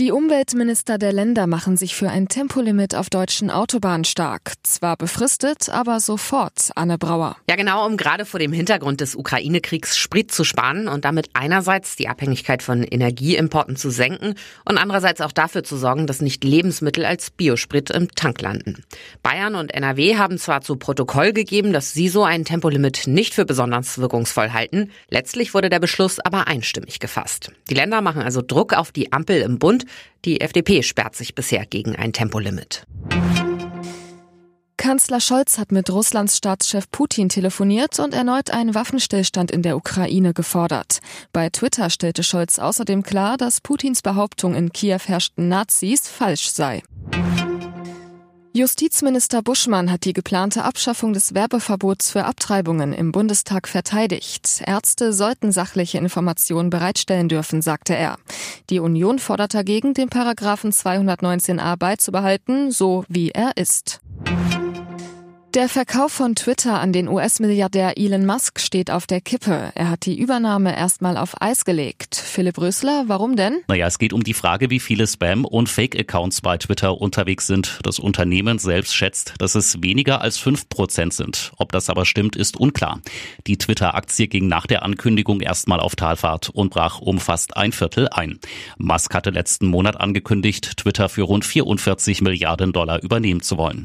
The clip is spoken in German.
Die Umweltminister der Länder machen sich für ein Tempolimit auf deutschen Autobahnen stark. Zwar befristet, aber sofort, Anne Brauer. Ja, genau, um gerade vor dem Hintergrund des Ukraine-Kriegs Sprit zu sparen und damit einerseits die Abhängigkeit von Energieimporten zu senken und andererseits auch dafür zu sorgen, dass nicht Lebensmittel als Biosprit im Tank landen. Bayern und NRW haben zwar zu Protokoll gegeben, dass sie so ein Tempolimit nicht für besonders wirkungsvoll halten. Letztlich wurde der Beschluss aber einstimmig gefasst. Die Länder machen also Druck auf die Ampel im Bund die FDP sperrt sich bisher gegen ein Tempolimit. Kanzler Scholz hat mit Russlands Staatschef Putin telefoniert und erneut einen Waffenstillstand in der Ukraine gefordert. Bei Twitter stellte Scholz außerdem klar, dass Putins Behauptung, in Kiew herrschten Nazis, falsch sei. Justizminister Buschmann hat die geplante Abschaffung des Werbeverbots für Abtreibungen im Bundestag verteidigt. Ärzte sollten sachliche Informationen bereitstellen dürfen, sagte er. Die Union fordert dagegen, den Paragraphen 219a beizubehalten, so wie er ist. Der Verkauf von Twitter an den US-Milliardär Elon Musk steht auf der Kippe. Er hat die Übernahme erstmal auf Eis gelegt. Philipp Rösler, warum denn? Naja, es geht um die Frage, wie viele Spam- und Fake-Accounts bei Twitter unterwegs sind. Das Unternehmen selbst schätzt, dass es weniger als fünf Prozent sind. Ob das aber stimmt, ist unklar. Die Twitter-Aktie ging nach der Ankündigung erstmal auf Talfahrt und brach um fast ein Viertel ein. Musk hatte letzten Monat angekündigt, Twitter für rund 44 Milliarden Dollar übernehmen zu wollen.